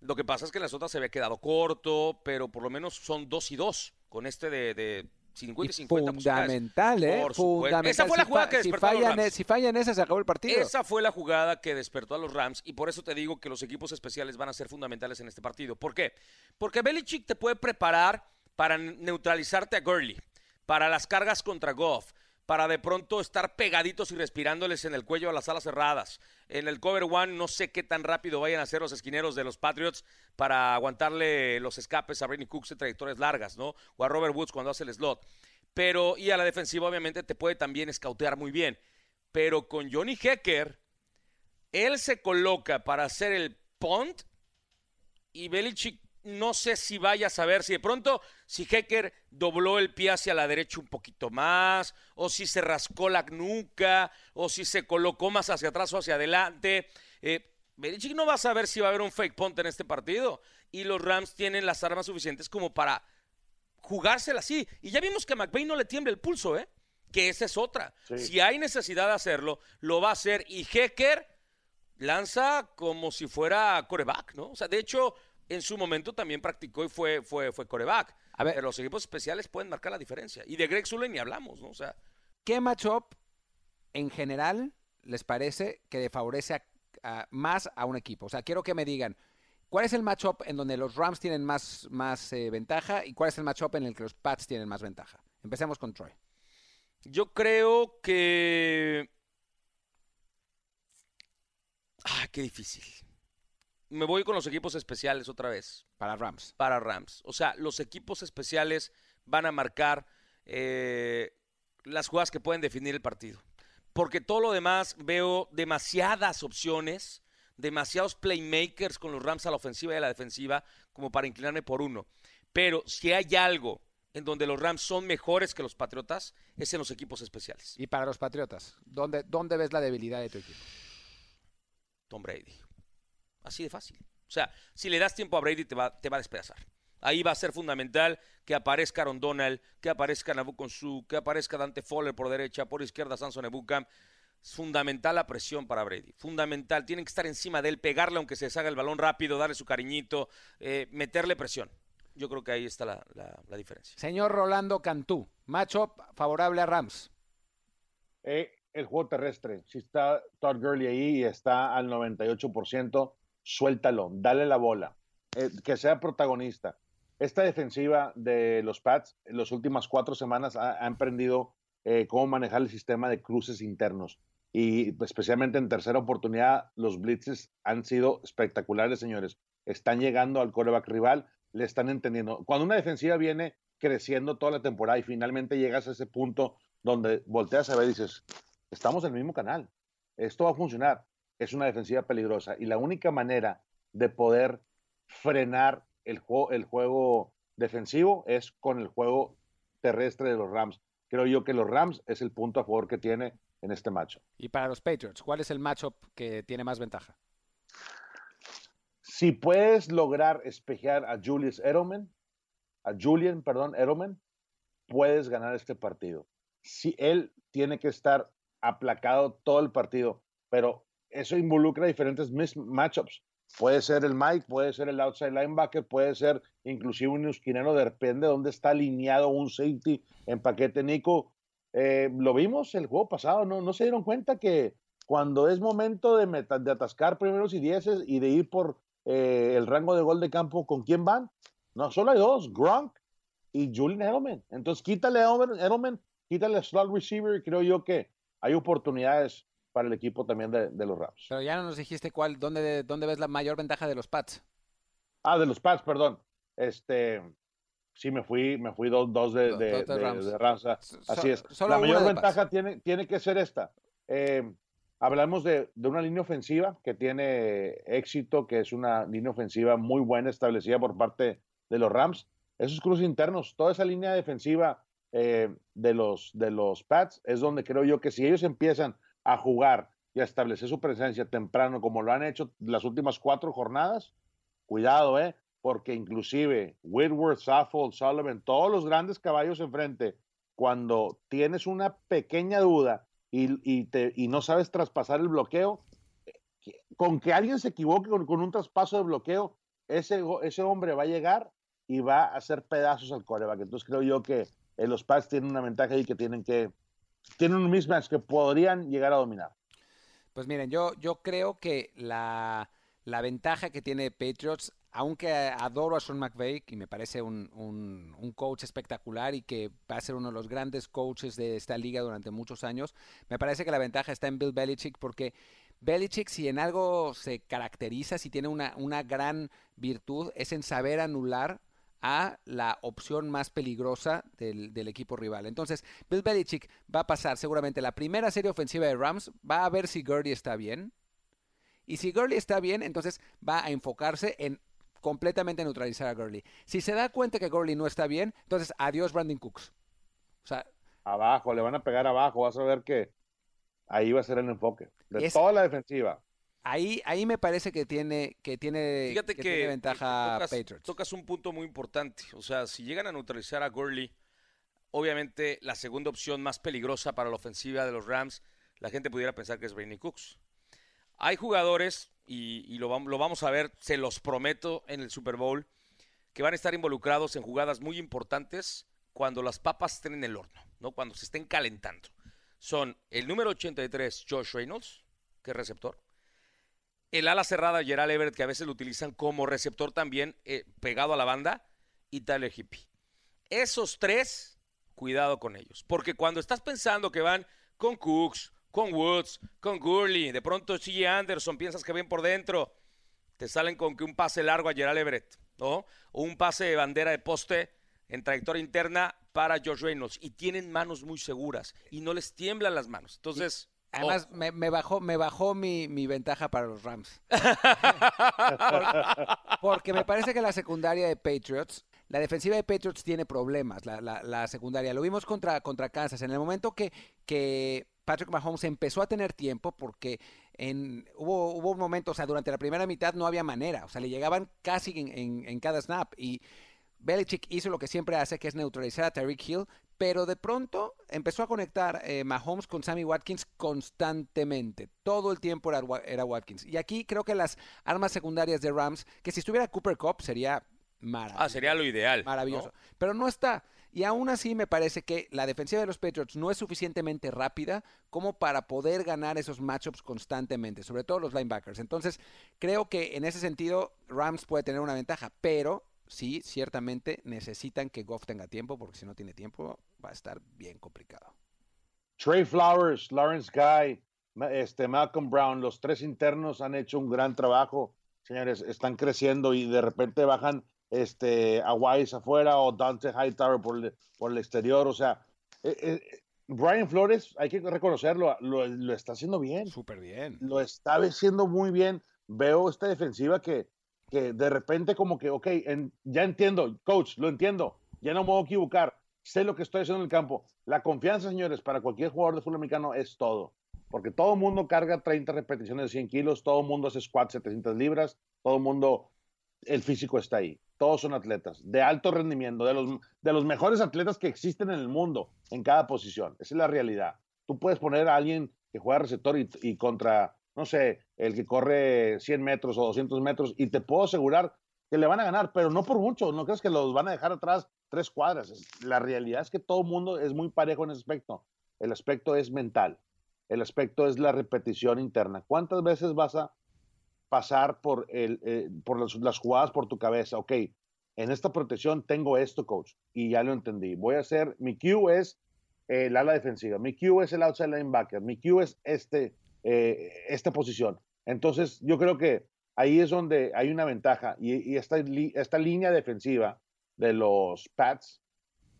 Lo que pasa es que las otras se había quedado corto, pero por lo menos son dos y dos con este de 50 y 50 Fundamental, ¿eh? Fundamental. Esa fue la jugada que despertó si fallan, a los Rams. Si fallan esa, se acabó el partido. Esa fue la jugada que despertó a los Rams y por eso te digo que los equipos especiales van a ser fundamentales en este partido. ¿Por qué? Porque Belichick te puede preparar para neutralizarte a Gurley, para las cargas contra Goff, para de pronto estar pegaditos y respirándoles en el cuello a las alas cerradas. En el cover one no sé qué tan rápido vayan a ser los esquineros de los Patriots para aguantarle los escapes a Brenny Cooks en trayectorias largas, ¿no? O a Robert Woods cuando hace el slot. Pero, y a la defensiva obviamente te puede también escautear muy bien. Pero con Johnny Hecker, él se coloca para hacer el punt y Belichick no sé si vaya a saber si de pronto, si Hecker dobló el pie hacia la derecha un poquito más, o si se rascó la nuca, o si se colocó más hacia atrás o hacia adelante. Eh, Belichick no va a saber si va a haber un fake punt en este partido. Y los Rams tienen las armas suficientes como para jugársela así. Y ya vimos que a McVay no le tiembla el pulso, ¿eh? Que esa es otra. Si hay necesidad de hacerlo, lo va a hacer. Y Hecker lanza como si fuera coreback, ¿no? O sea, de hecho, en su momento también practicó y fue, fue, fue coreback. A ver, pero los equipos especiales pueden marcar la diferencia. Y de Greg Zulen ni hablamos, ¿no? O sea. ¿Qué matchup en general les parece que favorece más a un equipo? O sea, quiero que me digan, ¿cuál es el matchup en donde los Rams tienen más, más eh, ventaja y cuál es el matchup en el que los Pats tienen más ventaja? Empecemos con Troy. Yo creo que. Ah, qué difícil me voy con los equipos especiales otra vez. Para Rams. Para Rams. O sea, los equipos especiales van a marcar eh, las jugadas que pueden definir el partido. Porque todo lo demás veo demasiadas opciones, demasiados playmakers con los Rams a la ofensiva y a la defensiva como para inclinarme por uno. Pero si hay algo en donde los Rams son mejores que los Patriotas, es en los equipos especiales. Y para los Patriotas, ¿dónde, dónde ves la debilidad de tu equipo? Tom Brady. Así de fácil. O sea, si le das tiempo a Brady te va, te va a despedazar. Ahí va a ser fundamental que aparezca Aaron Donald, que aparezca Nabuconsu, que aparezca Dante Fowler por derecha, por izquierda Samson Ebukam. Es fundamental la presión para Brady. Fundamental. Tienen que estar encima de él, pegarle aunque se deshaga el balón rápido, darle su cariñito, eh, meterle presión. Yo creo que ahí está la, la, diferencia. Señor Rolando Cantú, matchup favorable a Rams. Eh, el juego terrestre. Si está Todd Gurley ahí y está al 98%, suéltalo, dale la bola, eh, que sea protagonista. Esta defensiva de los Pats en las últimas cuatro semanas ha, emprendido eh, cómo manejar el sistema de cruces internos. Y especialmente en tercera oportunidad, los blitzes han sido espectaculares, señores. Están llegando al coreback rival, le están entendiendo. Cuando una defensiva viene creciendo toda la temporada y finalmente llegas a ese punto donde volteas a ver y dices, estamos en el mismo canal, esto va a funcionar. Es una defensiva peligrosa y la única manera de poder frenar el, juego, el juego defensivo es con el juego terrestre de los Rams. Creo yo que los Rams es el punto a favor que tiene en este matchup. Y para los Patriots, ¿cuál es el matchup que tiene más ventaja? Si puedes lograr espejear a Julius Edelman, a Julian, perdón, Edelman, puedes ganar este partido. Si él tiene que estar aplacado todo el partido, pero eso involucra diferentes matchups. Puede ser el Mike, puede ser el outside linebacker, puede ser inclusive un esquinero, depende de dónde está alineado un safety en paquete Nico. Eh, lo vimos el juego pasado, ¿no? ¿no? se dieron cuenta que cuando es momento de, de atascar primeros y dieces y de ir por eh, el rango de gol de campo, ¿con quién van? No, solo hay dos, Gronk y Julian Edelman. Entonces quítale a Edelman, quítale a slot receiver y creo yo que hay oportunidades para el equipo también de, los Rams. Pero ya no nos dijiste cuál, dónde, dónde ves la mayor ventaja de los Pats. Ah, de los Pats, perdón. Este, sí me fui, me fui dos, dos de, de, Rams. Así es. la mayor ventaja tiene, tiene que ser esta. Eh, hablamos de, una línea ofensiva que tiene éxito, que es una línea ofensiva muy buena establecida por parte de los Rams. Esos cruces internos, toda esa línea defensiva eh, de, los, de los Pats, es donde creo yo que si ellos empiezan a jugar y a establecer su presencia temprano, como lo han hecho las últimas cuatro jornadas, cuidado, ¿eh? Porque inclusive Whitworth, Saffold, Sullivan, todos los grandes caballos enfrente, cuando tienes una pequeña duda y, te, y no sabes traspasar el bloqueo, con que alguien se equivoque con, un traspaso de bloqueo, ese, ese hombre va a llegar y va a hacer pedazos al coreback. Entonces creo yo que eh, los Pats tienen una ventaja ahí que tienen que, tienen un mismatch que podrían llegar a dominar. Pues miren, yo, yo creo que la, la ventaja que tiene Patriots, aunque adoro a Sean McVay y me parece un, un, un, coach espectacular y que va a ser uno de los grandes coaches de esta liga durante muchos años, me parece que la ventaja está en Bill Belichick porque Belichick si en algo se caracteriza, si tiene una, una gran virtud, es en saber anular a la opción más peligrosa del, equipo rival. Entonces, Bill Belichick va a pasar seguramente la primera serie ofensiva de Rams, va a ver si Gurley está bien. Y si Gurley está bien, entonces va a enfocarse en completamente neutralizar a Gurley. Si se da cuenta que Gurley no está bien, entonces adiós Brandon Cooks. O sea, abajo, le van a pegar abajo, vas a ver que ahí va a ser el enfoque de toda la defensiva. Ahí, ahí me parece que tiene, que tiene, Fíjate que, ventaja tocas, Patriots. Tocas un punto muy importante. O sea, si llegan a neutralizar a Gurley, obviamente la segunda opción más peligrosa para la ofensiva de los Rams, la gente pudiera pensar que es Brady Cooks. Hay jugadores, y, lo, lo vamos a ver, se los prometo en el Super Bowl, que van a estar involucrados en jugadas muy importantes cuando las papas estén en el horno, ¿no? cuando se estén calentando. Son el número 83, Josh Reynolds, que es receptor el ala cerrada Gerald Everett, que a veces lo utilizan como receptor también, eh, pegado a la banda, y Tyler Hippie. Esos tres, cuidado con ellos. Porque cuando estás pensando que van con Cooks, con Woods, con Gurley, de pronto sigue Anderson, piensas que ven por dentro, te salen con que un pase largo a Gerald Everett. O un pase de bandera de poste en trayectoria interna para George Reynolds. Y tienen manos muy seguras y no les tiemblan las manos. Entonces. Además, me, bajó, me bajó mi, ventaja para los Rams. [LAUGHS] porque, me parece que la secundaria de Patriots, la defensiva de Patriots tiene problemas, la, la, secundaria. Lo vimos contra, contra Kansas. En el momento que, que Patrick Mahomes empezó a tener tiempo, porque en, hubo, hubo un momento, o sea, durante la primera mitad no había manera. O sea, le llegaban casi en, en cada snap. Y Belichick hizo lo que siempre hace, que es neutralizar a Tyreek Hill, pero de pronto empezó a conectar eh, Mahomes con Sammy Watkins constantemente. Todo el tiempo era, Watkins. Y aquí creo que las armas secundarias de Rams, que si estuviera Cooper Cup sería maravilloso. Ah, sería lo ideal. Maravilloso. Pero no está. Y aún así me parece que la defensiva de los Patriots no es suficientemente rápida como para poder ganar esos matchups constantemente, sobre todo los linebackers. Entonces, creo que en ese sentido Rams puede tener una ventaja, pero sí, ciertamente necesitan que Goff tenga tiempo, porque si no tiene tiempo va a estar bien complicado. Trey Flowers, Lawrence Guy, este, Malcolm Brown, los tres internos han hecho un gran trabajo, señores, están creciendo y de repente bajan este, a Wise afuera o Dante Hightower por el, por el exterior. O sea, eh, eh, Brian Flores, hay que reconocerlo, lo, lo está haciendo bien. Súper bien. Lo está haciendo muy bien. Veo esta defensiva que, de repente como que, ok, ya entiendo, coach, lo entiendo, ya no me voy a equivocar, sé lo que estoy haciendo en el campo. La confianza, señores, para cualquier jugador de fútbol americano es todo. Porque todo mundo carga 30 repeticiones de 100 kilos, todo mundo hace squat 700 libras, todo el mundo, el físico está ahí todos son atletas de alto rendimiento, de los, de los mejores atletas que existen en el mundo, en cada posición. Esa es la realidad. Tú puedes poner a alguien que juega receptor y, contra, no sé, el que corre 100 metros o 200 metros y te puedo asegurar que le van a ganar, pero no por mucho. No crees que los van a dejar atrás tres cuadras. La realidad es que todo el mundo es muy parejo en ese aspecto. El aspecto es mental. El aspecto es la repetición interna. ¿Cuántas veces vas a pasar por, el, eh, por las, jugadas por tu cabeza. Ok, en esta protección tengo esto, coach, y ya lo entendí. Voy a hacer, mi Q es el ala defensiva, mi Q es el outside linebacker, mi Q es este, eh, esta posición. Entonces, yo creo que ahí es donde hay una ventaja y, esta, esta línea defensiva de los Pats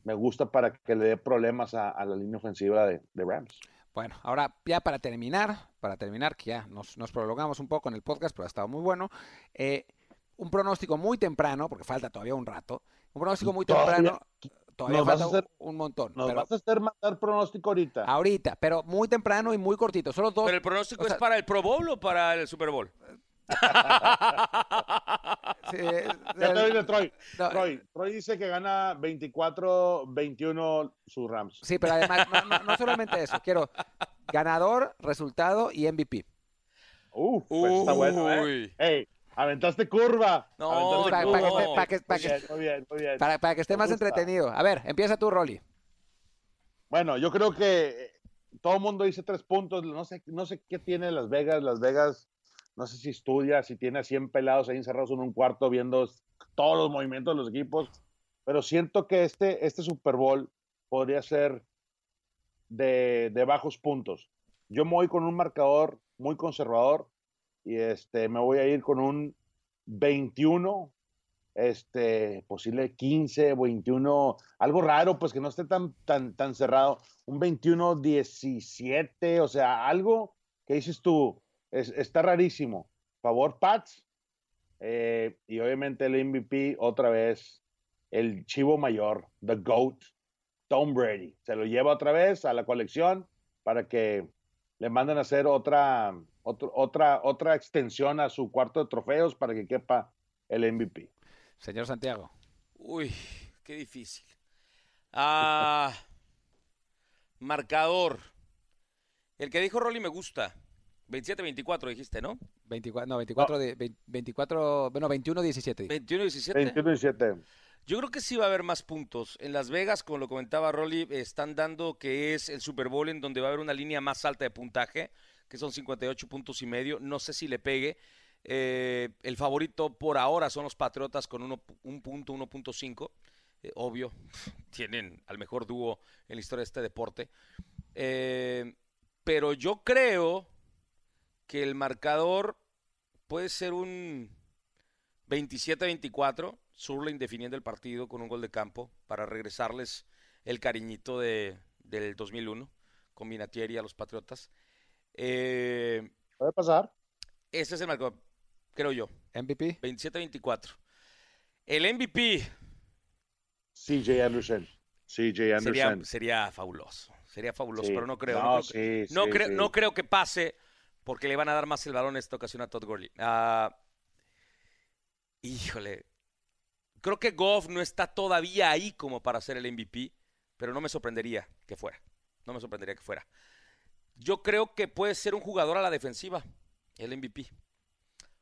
me gusta para que le dé problemas a, la línea ofensiva de Rams. Bueno, ahora ya para terminar, para terminar, que ya nos, prolongamos un poco en el podcast, pero ha estado muy bueno. Eh, un pronóstico muy temprano, porque falta todavía un rato. Un pronóstico muy temprano. Todavía falta un montón. Nos vas a hacer mandar pronóstico ahorita. Ahorita, pero muy temprano y muy cortito. Solo dos. ¿Pero el pronóstico es para el Pro Bowl o para el Super Bowl? [LAUGHS] sí, [LAUGHS] Troy. Troy. dice que gana 24-21 sus Rams. Sí, pero además, no, solamente eso. Quiero ganador, resultado y MVP. Uf, pues está bueno, ¿eh? Hey, aventaste curva. No, para, que, para que esté más entretenido. A ver, empieza tú, Rolly. Bueno, yo creo que todo el mundo dice tres puntos. No sé, no sé qué tiene Las Vegas. Las Vegas no sé si estudia, si tiene a 100 pelados ahí encerrados en un cuarto viendo todos los movimientos de los equipos, pero siento que este, este Super Bowl podría ser de, bajos puntos. Yo me voy con un marcador muy conservador y este, me voy a ir con un 21, este, posible 15, 21, algo raro, pues que no esté tan, tan, tan cerrado, un 21, 17, o sea, algo que dices tú, está rarísimo. Favor, Pats. Eh, y obviamente el MVP, otra vez, el chivo mayor, The GOAT, Tom Brady. Se lo lleva otra vez a la colección para que le manden a hacer otra, otra, otra extensión a su cuarto de trofeos para que quepa el MVP. Señor Santiago. Uy, qué difícil. Ah, [LAUGHS] marcador. El que dijo Rolly me gusta. 27-24 dijiste, ¿no? 24, no, 24, De, 24, bueno, 21-17. 21-17. 21-17. Yo creo que sí va a haber más puntos. En Las Vegas, como lo comentaba Rolly, están dando que es el Super Bowl en donde va a haber una línea más alta de puntaje, que son 58 puntos y medio. No sé si le pegue. Eh, el favorito por ahora son los Patriotas con uno, un punto, 1.5. Eh, obvio, [LAUGHS] tienen al mejor dúo en la historia de este deporte. Eh, pero yo creo que el marcador puede ser un 27-24, Surling definiendo el partido con un gol de campo para regresarles el cariñito de, del 2001 con Minatieri a los Patriotas. Eh, puede pasar. Ese es el marcador, creo yo. MVP. 27-24. El MVP. CJ Anderson. CJ Anderson. Sería, sería fabuloso. Sería fabuloso, pero no creo. No, no, creo, no creo que pase porque le van a dar más el balón en esta ocasión a Todd Gurley. Ah, híjole, creo que Goff no está todavía ahí como para ser el MVP, pero no me sorprendería que fuera. No me sorprendería que fuera. Yo creo que puede ser un jugador a la defensiva, el MVP.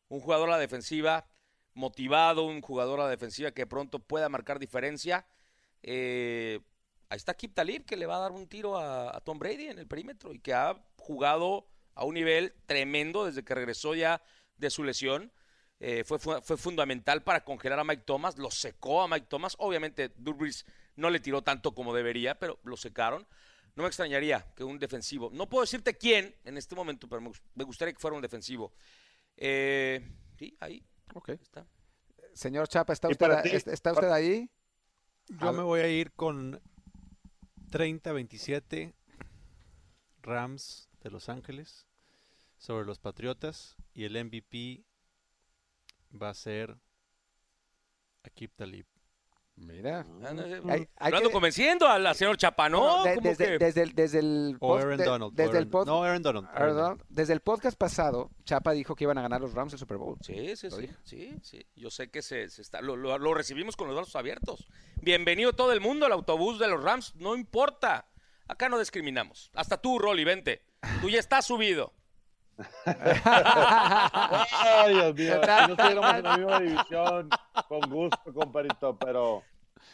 Un jugador a la defensiva motivado, un jugador a la defensiva que pronto pueda marcar diferencia. Eh, ahí está Kip Talib que le va a dar un tiro a, Tom Brady en el perímetro y que ha jugado a un nivel tremendo desde que regresó ya de su lesión. Eh, fue, fundamental para congelar a Mike Thomas, lo secó a Mike Thomas. Obviamente, Durbridge no le tiró tanto como debería, pero lo secaron. No me extrañaría que un defensivo, no puedo decirte quién en este momento, pero me, gustaría que fuera un defensivo. Eh, sí, ahí. Ok. Está. Señor Chapa, ¿está usted, ¿está usted ahí? Yo me voy a ir con 30-27 Rams de Los Ángeles sobre los Patriotas y el MVP va a ser Akib Talib. Mira, ah, ando convenciendo al señor Chapa, ¿no? desde, desde, el, desde el o Aaron Donald. Desde el no, Aaron Donald. Desde el podcast pasado, Chapa dijo que iban a ganar los Rams el Super Bowl. Sí, sí, sí, sí, sí, Yo sé que se, se está, lo, lo, recibimos con los brazos abiertos. Bienvenido todo el mundo al autobús de los Rams, no importa. Acá no discriminamos. Hasta tú, Rolly, vente. Tú ya estás subido. [LAUGHS] Ay, Dios mío. Si no estuviéramos en la misma división, con gusto, comparito, pero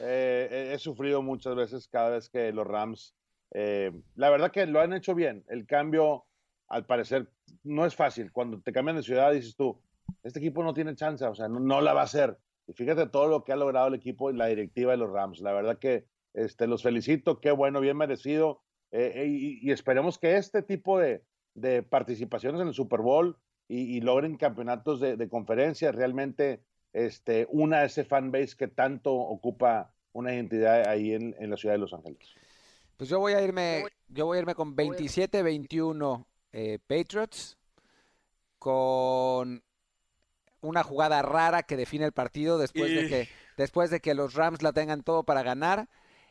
eh, he sufrido muchas veces cada vez que los Rams. Eh, la verdad que lo han hecho bien. El cambio, al parecer, no es fácil. Cuando te cambian de ciudad, dices tú, este equipo no tiene chance, o sea, no, la va a hacer. Y fíjate todo lo que ha logrado el equipo y la directiva de los Rams. La verdad que este, los felicito, qué bueno, bien merecido. Eh, y, esperemos que este tipo de, de participaciones en el Super Bowl y, logren campeonatos de, conferencia, realmente este, una ese fan base que tanto ocupa una identidad ahí en, la ciudad de Los Ángeles. Pues yo voy a irme, yo voy a irme con 27-21 eh, Patriots, con una jugada rara que define el partido después de que después de que los Rams la tengan todo para ganar.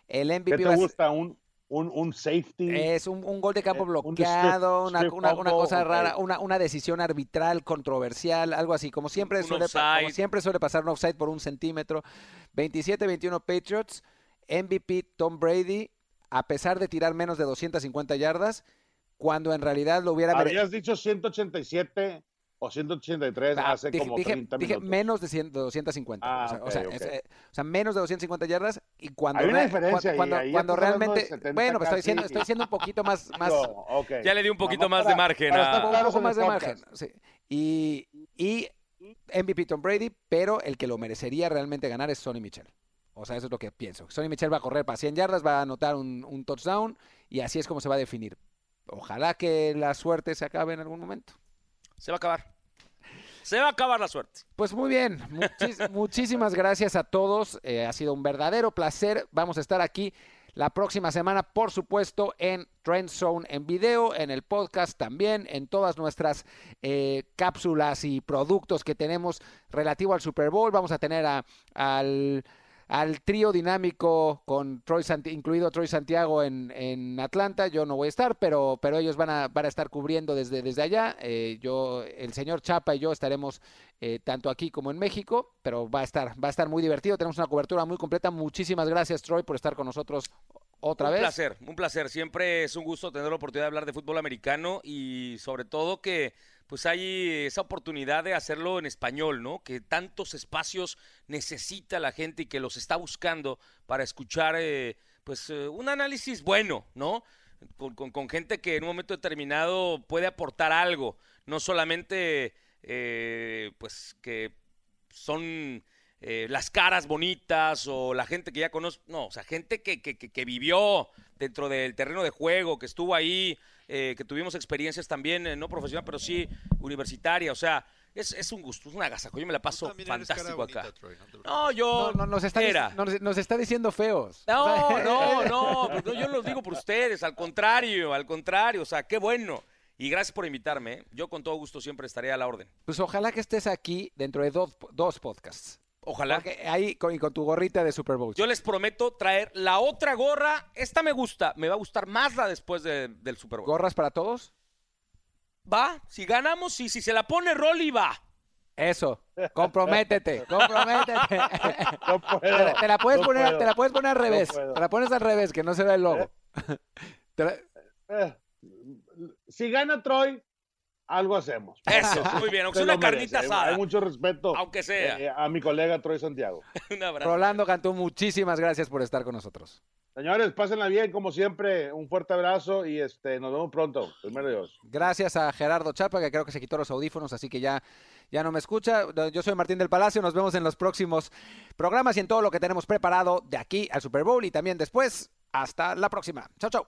El MVP ¿Qué te gusta? ¿Un, un, safety. Es un, gol de campo eh, bloqueado, una, cosa rara, una, una, decisión arbitral controversial, algo así, como siempre, suele, siempre suele pasar un offside por un centímetro. 27-21 Patriots, MVP Tom Brady, a pesar de tirar menos de 250 yardas, cuando en realidad lo hubiera... Habías dicho 187 o 183 ah, hace como 30 dije menos de, 250. Ah, o, sea, eh, o, sea, menos de 250 yardas y cuando, Hay una diferencia cuando, cuando, realmente bueno, pues estoy diciendo estoy siendo un poquito más, [LAUGHS] más ya le di un poquito más de margen a... un poco más de margen. Sí. Y, y MVP Tom Brady, pero el que lo merecería realmente ganar es Sonny Michel. O sea, eso es lo que pienso. Sonny Michel va a correr para 100 yardas, va a anotar un, un touchdown y así es como se va a definir. Ojalá que la suerte se acabe en algún momento. Se va a acabar. Se va a acabar la suerte. Pues muy bien, [LAUGHS] muchísimas gracias a todos. Eh, ha sido un verdadero placer. Vamos a estar aquí la próxima semana, por supuesto, en Trend Zone en video, en el podcast también, en todas nuestras eh, cápsulas y productos que tenemos relativo al Super Bowl. Vamos a tener al al trío dinámico con Troy incluido Troy Santiago en, Atlanta. Yo no voy a estar, pero, pero ellos van a, van a estar cubriendo desde, desde allá. Eh, yo, el señor Chapa y yo estaremos eh, tanto aquí como en México, pero va a estar, va a estar muy divertido. Tenemos una cobertura muy completa. Muchísimas gracias, Troy, por estar con nosotros otra vez. Un placer, un placer. Siempre es un gusto tener la oportunidad de hablar de fútbol americano y sobre todo que pues hay esa oportunidad de hacerlo en español, ¿no? Que tantos espacios necesita la gente y que los está buscando para escuchar, eh, pues, eh, un análisis bueno, ¿no? Con, gente que en un momento determinado puede aportar algo, no solamente, eh, pues, que son las caras bonitas o la gente que ya conoce, no, o sea, gente que, que, que vivió dentro del terreno de juego, que estuvo ahí, eh, que tuvimos experiencias también, eh, no profesional, pero sí universitaria. O sea, es, es un gusto, es una agasajo. Yo me la paso fantástico acá. no, yo. No, nos, está, nos, está diciendo feos. No, [LAUGHS] [LAUGHS] no, pues no, Yo lo digo por ustedes. Al contrario, al contrario. O sea, qué bueno. Y gracias por invitarme. ¿eh? Yo con todo gusto siempre estaré a la orden. Pues ojalá que estés aquí dentro de dos, dos podcasts. Ojalá. ahí con, con tu gorrita de Super Bowl. Yo les prometo traer la otra gorra. Esta me gusta. Me va a gustar más la después del Super Bowl. ¿Gorras para todos? Va. Si ganamos si se la pone Rolly, va. Eso, comprométete, [LAUGHS] comprométete. No puedo, te, la puedes poner, te la puedes poner al revés. te la pones al revés, que no se ve el logo. [LAUGHS] Eh, si gana Troy, algo hacemos. Eso, muy bien, aunque sea una carnita asada. Hay, mucho respeto. Aunque sea. Eh, a mi colega Troy Santiago. [LAUGHS] Un abrazo. Rolando Cantú, muchísimas gracias por estar con nosotros. Señores, pásenla bien, como siempre. Un fuerte abrazo y este, nos vemos pronto. Primero Dios. Gracias a Gerardo Chapa, que creo que se quitó los audífonos, así que ya, ya no me escucha. Yo soy Martín del Palacio. Nos vemos en los próximos programas y en todo lo que tenemos preparado de aquí al Super Bowl y también después. Hasta la próxima. Chao, chao.